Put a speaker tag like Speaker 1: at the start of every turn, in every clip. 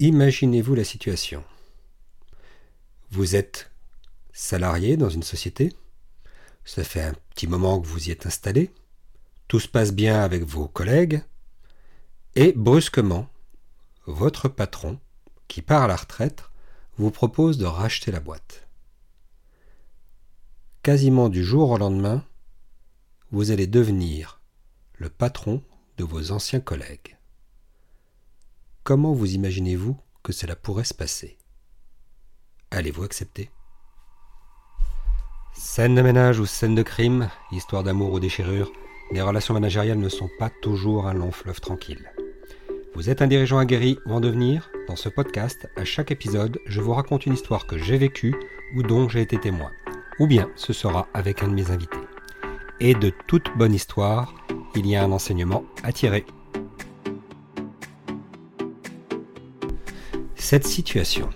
Speaker 1: Imaginez-vous la situation. Vous êtes salarié dans une société, ça fait un petit moment que vous y êtes installé, tout se passe bien avec vos collègues, et brusquement, votre patron, qui part à la retraite, vous propose de racheter la boîte. Quasiment du jour au lendemain, vous allez devenir le patron de vos anciens collègues. Comment vous imaginez-vous que cela pourrait se passer? Allez-vous accepter? Scène de ménage ou scène de crime, histoire d'amour ou déchirure, les relations managériales ne sont pas toujours un long fleuve tranquille. Vous êtes un dirigeant aguerri ou en devenir? Dans ce podcast, à chaque épisode, je vous raconte une histoire que j'ai vécue ou dont j'ai été témoin. Ou bien ce sera avec un de mes invités. Et de toute bonne histoire, il y a un enseignement à tirer. Cette situation,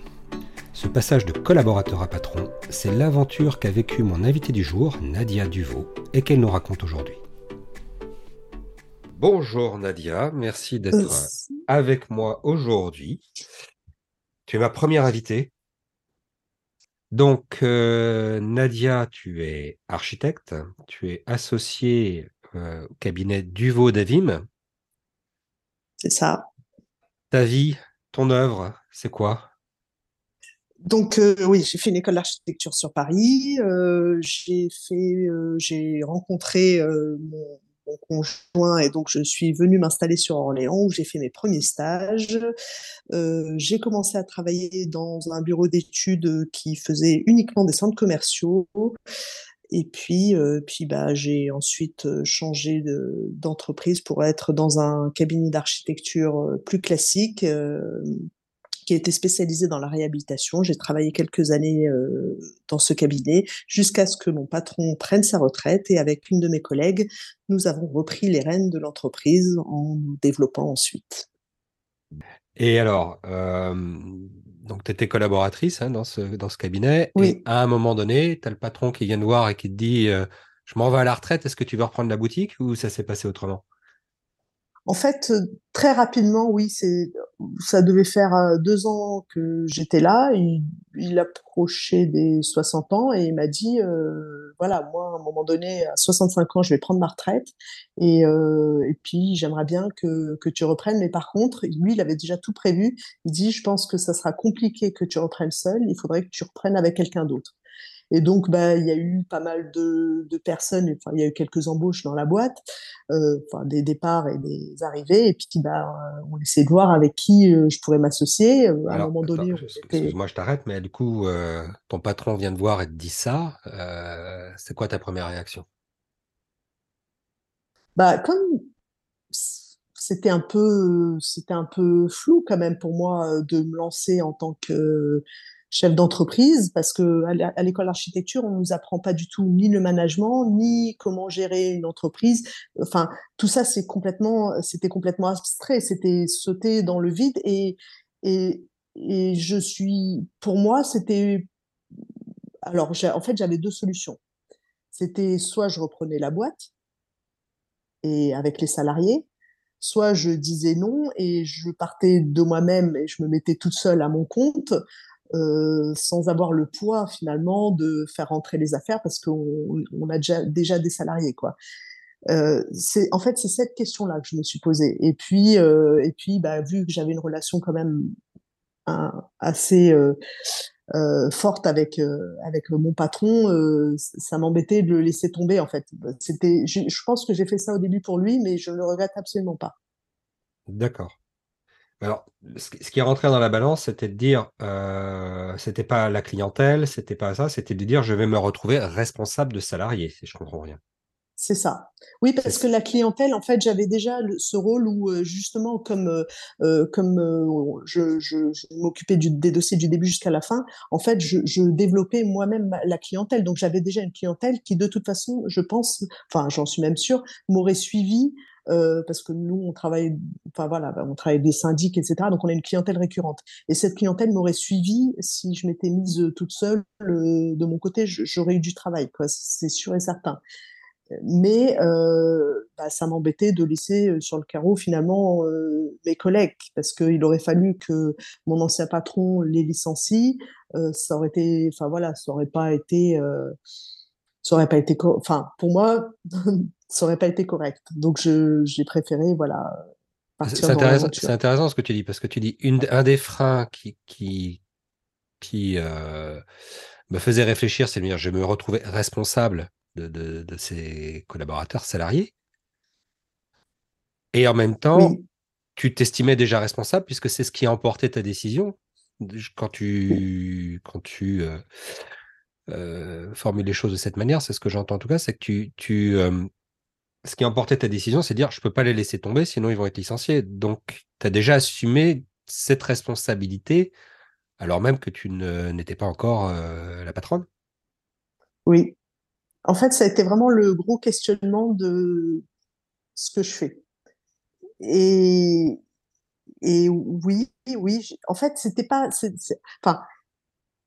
Speaker 1: ce passage de collaborateur à patron, c'est l'aventure qu'a vécue mon invité du jour, Nadia Duvaux, et qu'elle nous raconte aujourd'hui. Bonjour Nadia, merci d'être avec moi aujourd'hui. Tu es ma première invitée. Donc, euh, Nadia, tu es architecte, tu es associée euh, au cabinet Duvaux Davim.
Speaker 2: C'est ça.
Speaker 1: Ta vie, ton œuvre, c'est quoi?
Speaker 2: Donc euh, oui, j'ai fait une école d'architecture sur Paris. j'ai fait, j'ai rencontré mon, conjoint et donc je suis venue m'installer sur Orléans où j'ai fait mes premiers stages. Euh, j'ai commencé à travailler dans un bureau d'études qui faisait uniquement des centres commerciaux. Et puis, euh, puis bah, j'ai ensuite changé d'entreprise pour être dans un cabinet d'architecture plus classique qui était spécialisé dans la réhabilitation. J'ai travaillé quelques années euh, dans ce cabinet jusqu'à ce que mon patron prenne sa retraite et avec une de mes collègues, nous avons repris les rênes de l'entreprise en développant ensuite.
Speaker 1: Et alors, euh, donc tu étais collaboratrice hein, dans, ce, dans ce cabinet.
Speaker 2: Oui.
Speaker 1: Et à un moment donné, tu as le patron qui vient te voir et qui te dit euh, Je m'en vais à la retraite, est-ce que tu veux reprendre la boutique ou ça s'est passé autrement?
Speaker 2: En fait, très rapidement, oui, c'est, ça devait faire euh, deux ans que j'étais là. Il, il, approchait des 60 ans et il m'a dit, euh, voilà, moi, à un moment donné, à 65 ans, je vais prendre ma retraite et, euh, et puis j'aimerais bien que, que tu reprennes. Mais par contre, lui, il avait déjà tout prévu. Il dit, je pense que ça sera compliqué que tu reprennes seul. Il faudrait que tu reprennes avec quelqu'un d'autre. Et donc, bah, il y a eu pas mal de, de personnes, enfin, il y a eu quelques embauches dans la boîte, euh, enfin, des départs et des arrivées, et puis bah, on essayait de voir avec qui euh, je pourrais m'associer. Euh, à un moment donné,
Speaker 1: excuse-moi, je t'arrête, mais du coup, euh, ton patron vient de voir et te dit ça. c'est quoi ta première réaction?
Speaker 2: Bah, comme c'était un peu, c'était un peu flou quand même pour moi de me lancer en tant que chef d'entreprise parce que à l'école d'architecture, on nous apprend pas du tout ni le management, ni comment gérer une entreprise. Enfin, tout ça, c'est complètement, c'était complètement abstrait. C'était sauter dans le vide et, et, et je suis, pour moi, c'était, alors, en fait, j'avais deux solutions. C'était soit je reprenais la boîte et avec les salariés, soit je disais non et je partais de moi-même et je me mettais toute seule à mon compte euh, sans avoir le poids finalement de faire rentrer les affaires parce qu'on on a déjà, des salariés quoi. Euh, en fait c'est cette question là que je me suis posée. Et puis euh, et puis bah, vu que j'avais une relation quand même assez forte avec avec mon patron ça m'embêtait de le laisser tomber en fait. Je, je pense que j'ai fait ça au début pour lui mais je ne le regrette absolument pas.
Speaker 1: D'accord alors, ce qui est rentré dans la balance, c'était de dire, euh, c'était pas la clientèle, c'était pas ça, c'était de dire, je vais me retrouver responsable de salarié, si je comprends bien.
Speaker 2: C'est ça. Oui, parce que la clientèle, en fait, j'avais déjà ce rôle où, euh, justement, comme, euh, euh, je, m'occupais des dossiers du début jusqu'à la fin, en fait, je, je développais moi-même la clientèle. Donc, j'avais déjà une clientèle qui, de toute façon, je pense, enfin, j'en suis même sûre, m'aurait suivi euh, parce que nous, on travaille, enfin voilà, bah, on travaille des syndics, etc. Donc on a une clientèle récurrente. Et cette clientèle m'aurait suivi si je m'étais mise toute seule. Euh, de mon côté, j'aurais eu du travail. C'est sûr et certain. mais euh, bah, ça m'embêtait de laisser euh, sur le carreau finalement euh, mes collègues parce qu'il aurait fallu que mon ancien patron les licencie. ça aurait été, enfin voilà, ça aurait pas été, ça aurait pas été, enfin pour moi, ça aurait pas été correct. Donc j'ai préféré voilà.
Speaker 1: C'est intéressant, intéressant, ce que tu dis parce que tu dis une, un des freins qui qui qui me faisait réfléchir, c'est de dire je me retrouvais responsable de, ses collaborateurs salariés. Et en même temps, tu t'estimais déjà responsable puisque c'est ce qui a emporté ta décision quand tu, quand tu euh, euh, formules les choses de cette manière. C'est ce que j'entends en tout cas, c'est que tu, tu euh, ce qui a emporté ta décision, c'est de dire je peux pas les laisser tomber, sinon ils vont être licenciés. Donc, tu as déjà assumé cette responsabilité alors même que tu n'étais pas encore la patronne.
Speaker 2: Oui, en fait, ça a été vraiment le gros questionnement de ce que je fais. Et, et oui, oui, en fait, c'était pas, enfin,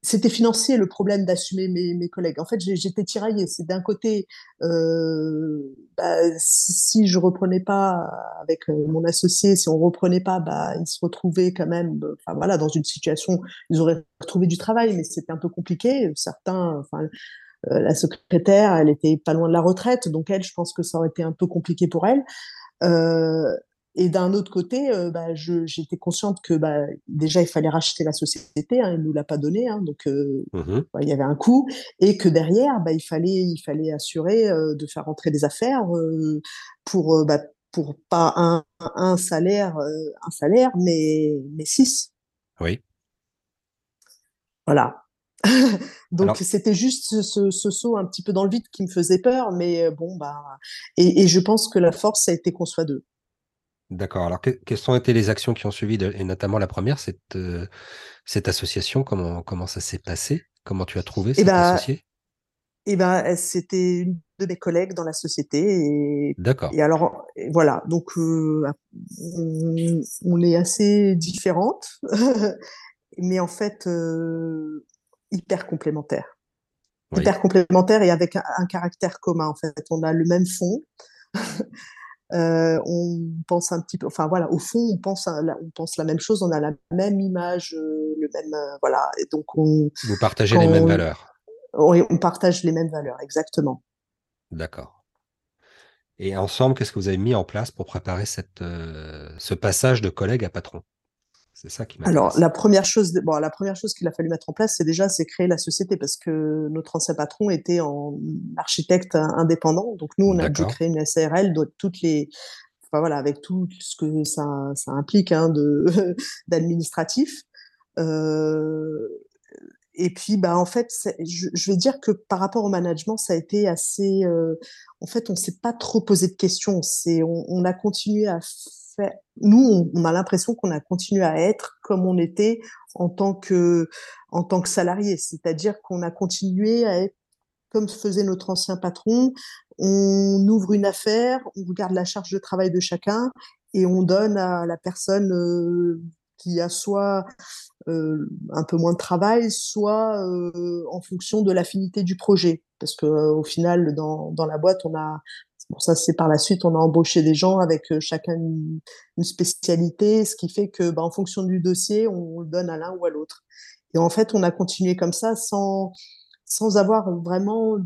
Speaker 2: c'était financier le problème d'assumer mes, mes, collègues. En fait, j'étais tiraillée. C'est d'un côté, euh, bah, si, si, je reprenais pas avec euh, mon associé, si on reprenait pas, bah, ils se retrouvaient quand même, voilà, dans une situation, ils auraient retrouvé du travail, mais c'était un peu compliqué. Certains, enfin, euh, la secrétaire, elle était pas loin de la retraite, donc elle, je pense que ça aurait été un peu compliqué pour elle. Et d'un autre côté, euh, bah, j'étais consciente que bah, déjà il fallait racheter la société, hein, elle nous l'a pas donné, hein, donc mmh bah, il y avait un coût, et que derrière, il fallait il fallait assurer de faire rentrer des affaires pour pour pas un, un salaire un salaire, mais mais six.
Speaker 1: Oui.
Speaker 2: Voilà. Donc c'était juste ce, saut un petit peu dans le vide qui me faisait peur, mais euh, bon bah et, je pense que la force ça a été qu'on soit deux.
Speaker 1: D'accord. Alors quelles ont été les actions qui ont suivi, et notamment la première, cette euh, cette association, comment comment ça s'est passé? Comment tu as trouvé eh cet
Speaker 2: bah,
Speaker 1: associé
Speaker 2: Eh ben c'était une de mes collègues dans la société
Speaker 1: D'accord.
Speaker 2: Et alors voilà donc euh, on, est assez différentes, mais en fait hyper complémentaires. Hyper complémentaires et avec un, caractère commun, en fait. On a le même fond. Euh, on pense un petit peu, enfin voilà, au fond, on pense, on pense la même chose, on a la même image, le même, voilà. Et donc on.
Speaker 1: Vous partagez les mêmes valeurs.
Speaker 2: On partage les mêmes valeurs, exactement.
Speaker 1: D'accord. Et ensemble, qu'est-ce que vous avez mis en place pour préparer cette, ce passage de collègue à patron? C'est ça qui
Speaker 2: Alors la première chose, bon, la première chose qu'il a fallu mettre en place, c'est déjà c'est créer la société parce que notre ancien patron était en architecte indépendant, donc nous on a dû créer une SARL, donc toutes les, enfin voilà, avec tout ce que ça, ça implique hein, de d'administratif. Euh, et puis, bah, en fait, je, je, vais dire que par rapport au management, ça a été assez. Euh, en fait, on s'est pas trop posé de questions. C'est, on, on, a continué à nous, on, a l'impression qu'on a continué à être comme on était en tant que, en tant que salarié. C'est-à-dire qu'on a continué à être comme faisait notre ancien patron. On ouvre une affaire, on regarde la charge de travail de chacun et on donne à la personne euh, qui a soit euh, un peu moins de travail, soit euh, en fonction de l'affinité du projet. Parce que au final, dans, dans la boîte, on a Bon, ça, c'est par la suite, on a embauché des gens avec euh, chacun une, spécialité, ce qui fait que, bah, en fonction du dossier, on le donne à l'un ou à l'autre. Et en fait, on a continué comme ça sans, sans avoir vraiment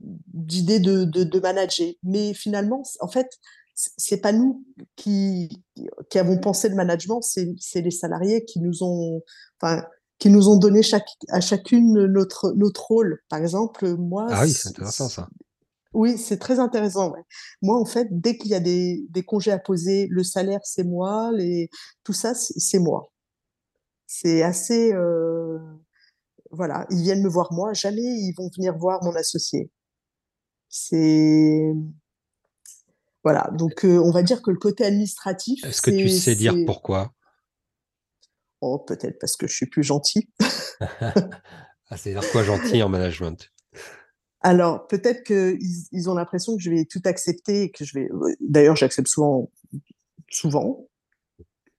Speaker 2: d'idée de, de, de, manager. Mais finalement, en fait, c'est pas nous qui, qui avons pensé le management, c'est les salariés qui nous ont, enfin, qui nous ont donné chaque, à chacune notre, notre rôle. Par exemple, moi.
Speaker 1: Ah oui, c'est intéressant ça.
Speaker 2: Oui, c'est très intéressant. Moi, en fait, dès qu'il y a des, congés à poser, le salaire, c'est moi, les... tout ça, c'est moi. C'est assez... Euh, voilà, ils viennent me voir moi, jamais ils vont venir voir mon associé. C'est... Voilà, donc euh, on va dire que le côté administratif...
Speaker 1: Est-ce que tu sais dire pourquoi?
Speaker 2: Oh, peut-être parce que je suis plus gentil.
Speaker 1: ah, c'est dire quoi gentil en management?
Speaker 2: Alors, peut-être qu'ils ils ont l'impression que je vais tout accepter, que je vais. D'ailleurs, j'accepte souvent, souvent.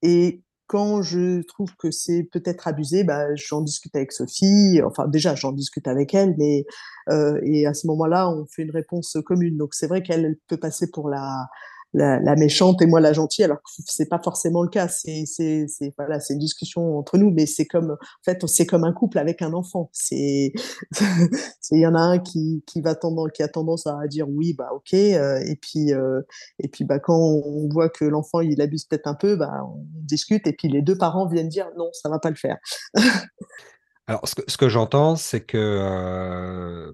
Speaker 2: Et quand je trouve que c'est peut-être abusé, bah, j'en discute avec Sophie. Enfin, déjà, j'en discute avec elle, mais euh, et à ce moment-là, on fait une réponse commune. Donc, c'est vrai qu'elle peut passer pour la la, méchante et moi la gentille, alors que c'est pas forcément le cas. C'est voilà, c'est une discussion entre nous, mais c'est comme en fait c'est comme un couple avec un enfant. C'est il y en a un qui qui va a tendance à dire oui bah ok euh, et puis euh, et puis bah quand on voit que l'enfant il abuse peut-être un peu, bah on discute et puis les deux parents viennent dire non ça va pas le faire.
Speaker 1: alors ce que, ce que j'entends c'est que euh,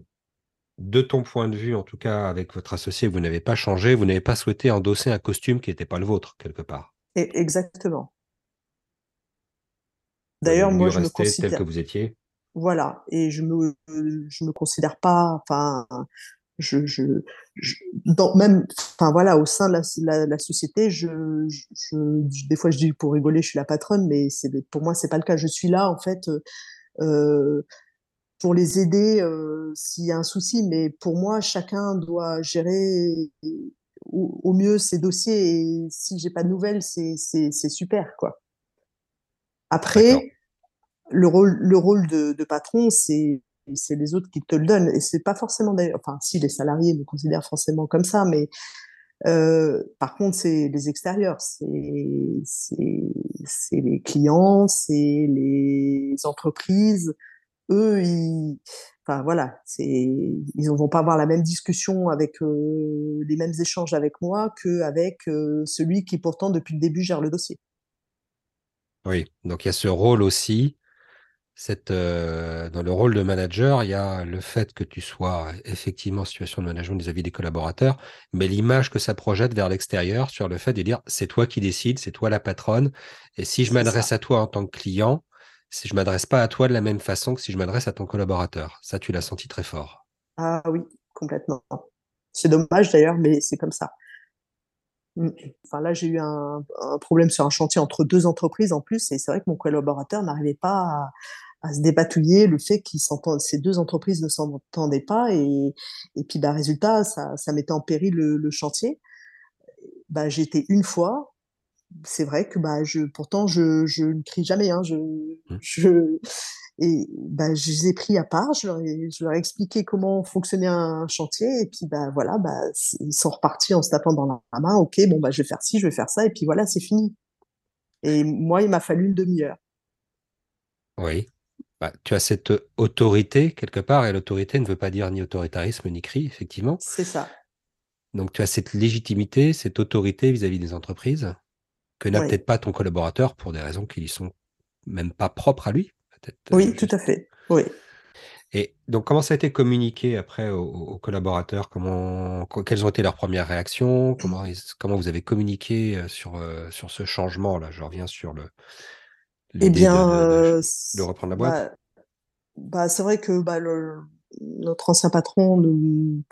Speaker 1: de ton point de vue, en tout cas avec votre associé, vous n'avez pas changé, vous n'avez pas souhaité endosser un costume qui n'était pas le vôtre, quelque part.
Speaker 2: exactement. D'ailleurs, moi, je me considère
Speaker 1: tel que vous étiez.
Speaker 2: Voilà, et je me, je me considère pas, enfin, je, je, dans, même, enfin voilà, au sein de la, société, je, des fois je dis pour rigoler, je suis la patronne, mais c'est, pour moi c'est pas le cas. Je suis là en fait. Euh, pour les aider euh, s'il y a un souci. Mais pour moi, chacun doit gérer au, mieux ses dossiers. Et si j'ai pas de nouvelles, c'est super, quoi. Après, le rôle, le rôle de, patron, c'est c'est les autres qui te le donnent. Et c'est pas forcément d'ailleurs, enfin, si les salariés me considèrent forcément comme ça, mais euh, par contre, c'est les extérieurs, c'est les clients, c'est les entreprises, eux, ils, enfin voilà, c'est, ils ne vont pas avoir la même discussion avec euh, les mêmes échanges avec moi qu'avec euh, celui qui pourtant depuis le début gère le dossier.
Speaker 1: Oui, donc il y a ce rôle aussi. Cette, euh, dans le rôle de manager, il y a le fait que tu sois effectivement en situation de management vis-à-vis des collaborateurs, mais l'image que ça projette vers l'extérieur sur le fait de dire c'est toi qui décides, c'est toi la patronne, et si je m'adresse à toi en tant que client, si je m'adresse pas à toi de la même façon que si je m'adresse à ton collaborateur. Ça, tu l'as senti très fort.
Speaker 2: Ah oui, complètement. C'est dommage d'ailleurs, mais c'est comme ça. Mm. Enfin, là, j'ai eu un, problème sur un chantier entre deux entreprises en plus, et c'est vrai que mon collaborateur n'arrivait pas à, se débatouiller le fait qu'ils ces deux entreprises ne s'entendaient pas, et, et puis, bah, résultat, ça, ça mettait en péril le, chantier. Bah, été une fois, c'est vrai que bah, je, pourtant, je, je ne crie jamais. Hein, je, mmh. je, et bah, je les ai pris à part, je leur ai, je leur ai expliqué comment fonctionnait un chantier, et puis bah, voilà, bah, ils sont repartis en se tapant dans la main. Ok, bon, bah, je vais faire ci, je vais faire ça, et puis voilà, c'est fini. Et moi, il m'a fallu une demi-heure.
Speaker 1: Oui. Bah, tu as cette autorité quelque part, et l'autorité ne veut pas dire ni autoritarisme ni cri, effectivement.
Speaker 2: C'est ça.
Speaker 1: Donc tu as cette légitimité, cette autorité vis-à-vis des entreprises que n'a peut-être pas ton collaborateur pour des raisons qui ne sont même pas propres à lui.
Speaker 2: Oui, euh, tout à fait. Oui.
Speaker 1: Et donc, comment ça a été communiqué après aux, collaborateurs comment, Quelles ont été leurs premières réactions? Comment, comment vous avez communiqué euh, sur, euh, sur ce changement-là? Je reviens sur le.
Speaker 2: Eh bien,
Speaker 1: de, reprendre la boîte?
Speaker 2: Bah, bah, c'est vrai que bah, notre ancien patron nous,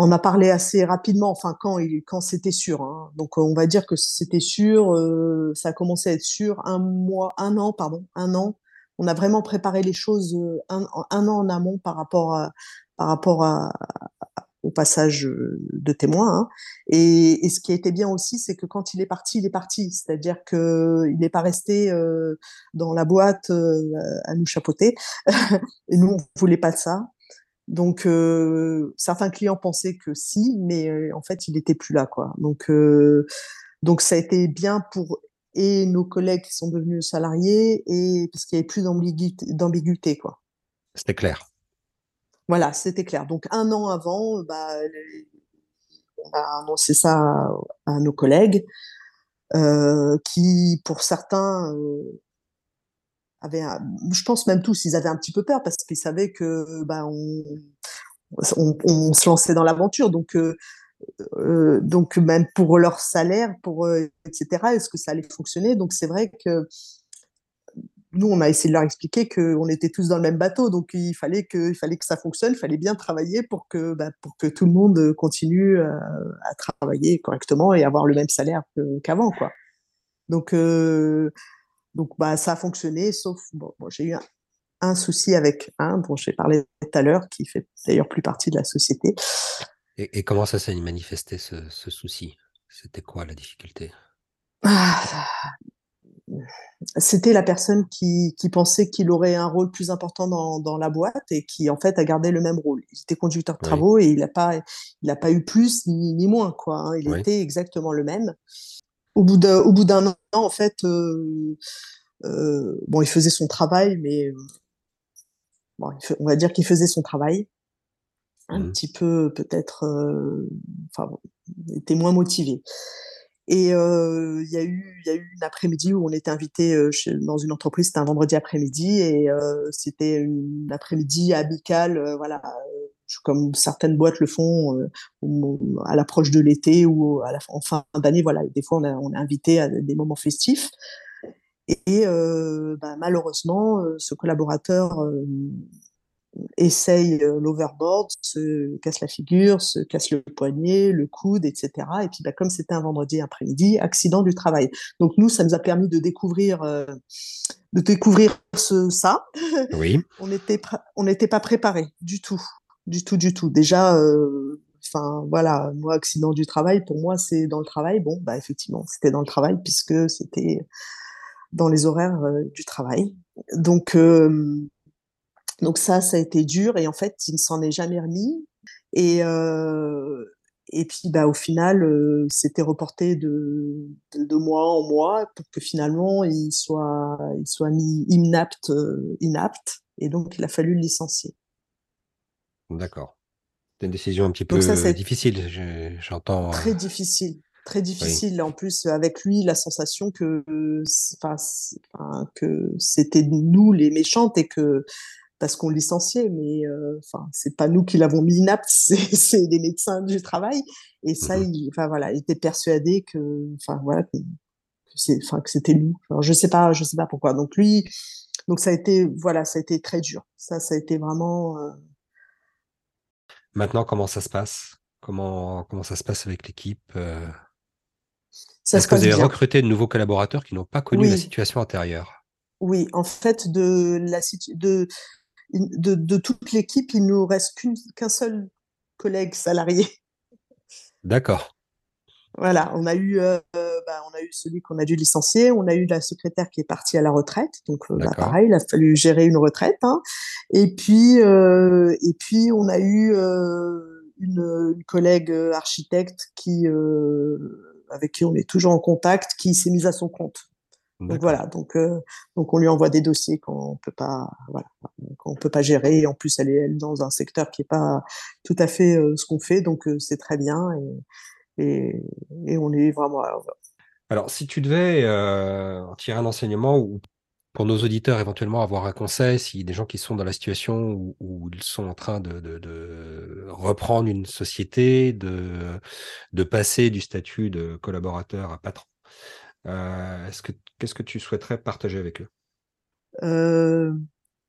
Speaker 2: on a parlé assez rapidement, enfin quand quand c'était sûr. Hein. Donc on va dire que c'était sûr, euh, ça a commencé à être sûr un mois, un an, pardon, un an. On a vraiment préparé les choses euh, un, an en amont par rapport par rapport au passage euh, de témoins. Hein. Et, ce qui été bien aussi, c'est que quand il est parti, il est parti. C'est-à-dire qu'il n'est pas resté dans la boîte à nous chapeauter. et nous, on voulait pas de ça. Donc euh, certains clients pensaient que si, mais euh, en fait il n'était plus là quoi. Donc euh, donc ça a été bien pour et nos collègues qui sont devenus salariés et parce qu'il y avait plus d'ambiguïté quoi.
Speaker 1: C'était clair.
Speaker 2: Voilà, c'était clair. Donc un an avant, bah, on a annoncé ça à, nos collègues qui pour certains avaient, je pense même tous, ils avaient un petit peu peur parce qu'ils savaient que ben on, on, se lançait dans l'aventure. Donc, euh, euh, donc même pour leur salaire, pour euh, etc. Est-ce que ça allait fonctionner? Donc c'est vrai que nous, on a essayé de leur expliquer qu'on était tous dans le même bateau, donc il fallait que, il fallait que ça fonctionne, il fallait bien travailler pour que, bah, pour que tout le monde continue à travailler correctement et avoir le même salaire qu'avant, quoi. Donc, donc, bah, ça a fonctionné, sauf, bon, j'ai eu un, souci avec un dont j'ai parlé tout à l'heure, qui fait d'ailleurs plus partie de la société.
Speaker 1: Et, comment ça s'est manifesté, ce, souci? C'était quoi la difficulté? Ah,
Speaker 2: c'était la personne qui, qui pensait qu'il aurait un rôle plus important dans, dans, la boîte et qui en fait a gardé le même rôle. Il était conducteur de travaux et il n'a pas, il a pas eu plus ni, ni moins quoi. Hein. Il était exactement le même. Au bout d'un, au bout d'un an, en fait, euh, euh, bon, il faisait son travail, mais bon, on va dire qu'il faisait son travail un mmh. petit peu peut-être, euh, enfin, était moins motivé. Et euh, il y, a eu, y a eu une après-midi où on était invité euh, dans une entreprise, c'était un vendredi après-midi, et euh, c'était une après-midi amicale, voilà, comme certaines boîtes le font à l'approche de l'été ou à la, en fin d'année. Voilà, des fois on, on est invité à des moments festifs. Et bah, malheureusement, ce collaborateur essaye euh, l'overboard, se casse la figure, se casse le poignet, le coude, etc. Et puis, bah, comme c'était un vendredi après-midi, accident du travail. Donc nous, ça nous a permis de découvrir, euh, de découvrir ce, ça.
Speaker 1: Oui.
Speaker 2: on n'était on n'était pas préparé du tout, du tout, du tout. Déjà. Euh, enfin voilà, moi accident du travail, pour moi c'est dans le travail. Bon, bah effectivement, c'était dans le travail puisque c'était dans les horaires du travail. Donc donc ça, ça a été dur et en fait, il ne s'en est jamais remis. Et, euh, et puis, bah, au final, euh, c'était reporté de, de, mois en mois pour que finalement, il soit, il soit mis euh, inapte. Et donc, il a fallu le licencier.
Speaker 1: D'accord. C'est une décision un petit peu ça, difficile, j'entends.
Speaker 2: Très difficile, très difficile. En plus, avec lui, la sensation que, que c'était nous les méchantes et que parce qu'on licenciait, mais euh, enfin, c'est pas nous qui l'avons mis inapte, c'est les médecins du travail. Et ça, mmh il, enfin voilà, il était persuadé que, enfin voilà, que, c'est, enfin que c'était nous. Alors, je sais pas, je sais pas pourquoi. Donc lui, donc ça a été, voilà, ça a été très dur. Ça, ça a été vraiment. Euh
Speaker 1: Maintenant, comment ça se passe? Comment comment ça se passe avec l'équipe euh? Est-ce que vous avez recruté de nouveaux collaborateurs qui n'ont pas connu la situation antérieure?
Speaker 2: Oui, en fait, de la de de, toute l'équipe, il nous reste qu'un seul collègue salarié.
Speaker 1: D'accord.
Speaker 2: Voilà, on a eu, euh, bah, on a eu celui qu'on a dû licencier, on a eu la secrétaire qui est partie à la retraite, donc euh, bah, pareil, il a fallu gérer une retraite. Hein. Et puis, euh, et puis on a eu une, une, collègue architecte qui, avec qui on est toujours en contact, qui s'est mise à son compte. Donc voilà, donc euh, donc on lui envoie des dossiers quand on peut pas voilà, quand on peut pas gérer. Et en plus, elle est elle, dans un secteur qui est pas tout à fait euh, ce qu'on fait, donc euh, c'est très bien et, et, et on est vraiment.
Speaker 1: Alors, si tu devais en tirer un enseignement ou pour nos auditeurs éventuellement avoir un conseil, si des gens qui sont dans la situation où, ils sont en train de, reprendre une société, de, passer du statut de collaborateur à patron. Euh, ce que, qu'est-ce que tu souhaiterais partager avec eux?
Speaker 2: Euh,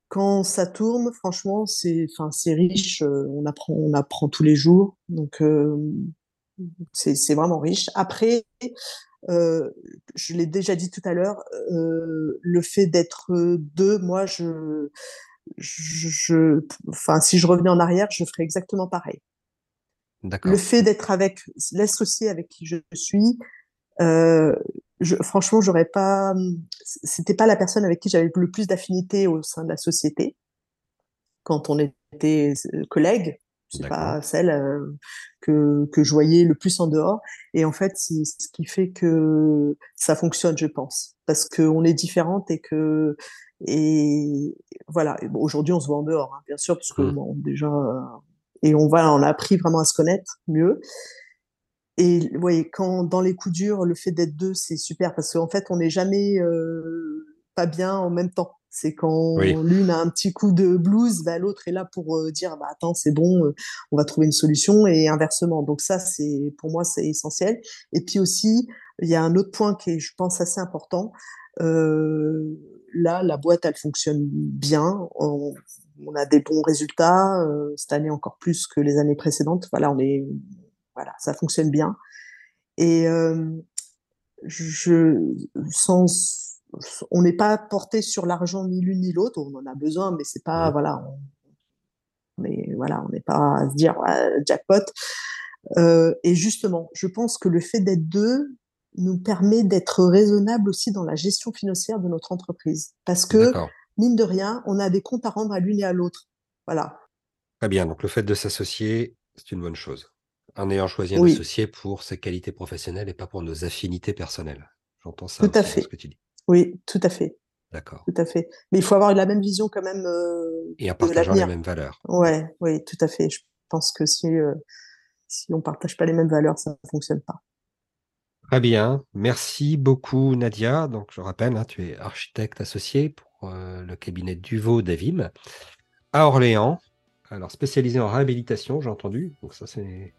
Speaker 2: Quand ça tourne, franchement, c'est, riche. Euh, on apprend, on apprend tous les jours, donc c'est, c'est vraiment riche. Après, je l'ai déjà dit tout à l'heure, le fait d'être deux, moi, je, je, enfin, si je revenais en arrière, je ferais exactement pareil. Le fait d'être avec l'associé avec qui je suis, euh, je, franchement, j'aurais pas, c'était pas la personne avec qui j'avais le plus d'affinité au sein de la société quand on était euh, collègues. C'est pas celle euh, que, que je voyais le plus en dehors. Et en fait, c'est ce qui fait que ça fonctionne, je pense, parce qu'on est différentes et que et voilà. Aujourd'hui, on se voit en dehors, hein, bien sûr, parce que mmh. bon, déjà euh, et on va, on a appris vraiment à se connaître mieux. Et voyez, quand dans les coups durs, le fait d'être deux, c'est super parce qu'en fait, on n'est jamais euh, pas bien en même temps. C'est quand l'une a un petit coup de blues, bah, l'autre est là pour euh, dire bah, attends, c'est bon, euh, on va trouver une solution et inversement. Donc ça, c'est pour moi, c'est essentiel. Et puis aussi, il y a un autre point qui est, je pense, assez important. là, la boîte, elle fonctionne bien. On, on a des bons résultats cette année encore plus que les années précédentes. Voilà, on est voilà, ça fonctionne bien. Et euh, je, sans, on n'est pas porté sur l'argent ni l'une ni l'autre. On en a besoin, mais c'est pas, voilà, on n'est pas à se dire jackpot. Euh, et justement, je pense que le fait d'être deux, nous permet d'être raisonnable aussi dans la gestion financière de notre entreprise. Parce que, mine de rien, on a des comptes à rendre à l'une et à l'autre. Voilà.
Speaker 1: Très bien. Donc, le fait de s'associer, c'est une bonne chose. En ayant choisi un associé pour ses qualités professionnelles et pas pour nos affinités personnelles. J'entends ça
Speaker 2: tout à fait. ce que tu dis. Oui, tout à fait.
Speaker 1: D'accord.
Speaker 2: Tout à fait. Mais il faut avoir la même vision quand même. Euh,
Speaker 1: et en partageant les mêmes valeurs.
Speaker 2: Ouais, oui, tout à fait. Je pense que si, euh, si on ne partage pas les mêmes valeurs, ça ne fonctionne pas.
Speaker 1: Très bien. Merci beaucoup, Nadia. Donc, je rappelle, hein, tu es architecte associé pour euh, le cabinet Duvo d'Avim à Orléans. Alors, spécialisé en réhabilitation, j'ai entendu. Donc, ça, c'est.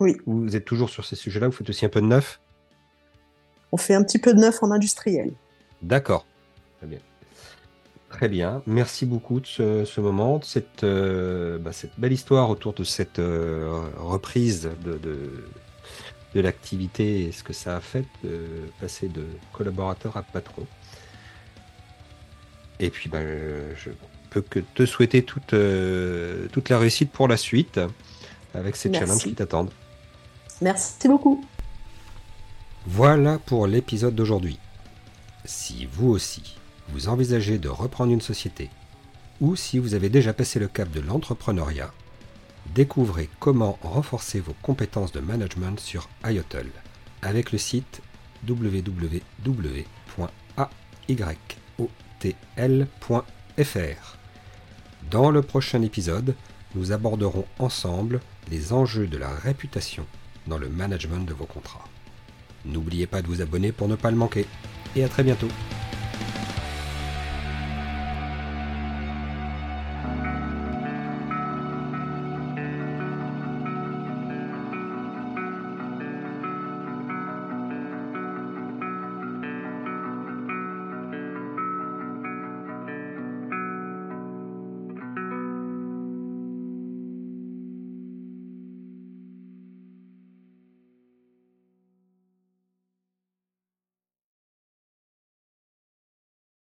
Speaker 2: Oui.
Speaker 1: Vous êtes toujours sur ces sujets-là. Vous faites aussi un peu de neuf
Speaker 2: On fait un petit peu de neuf en industriel.
Speaker 1: D'accord. Très bien. Très bien. Merci beaucoup de ce, moment, de cette, euh, bah, cette belle histoire autour de cette euh, reprise de de l'activité et ce que ça a fait de passer de collaborateur à patron. Et puis, ben, je peux que te souhaiter toute, euh, toute la réussite pour la suite avec ces challenges qui t'attendent.
Speaker 2: Merci beaucoup.
Speaker 1: Voilà pour l'épisode d'aujourd'hui. Si vous aussi, vous envisagez de reprendre une société, ou si vous avez déjà passé le cap de l'entrepreneuriat, Découvrez comment renforcer vos compétences de management sur IOTL avec le site www.ayotl.fr. Dans le prochain épisode, nous aborderons ensemble les enjeux de la réputation dans le management de vos contrats. N'oubliez pas de vous abonner pour ne pas le manquer. Et à très bientôt.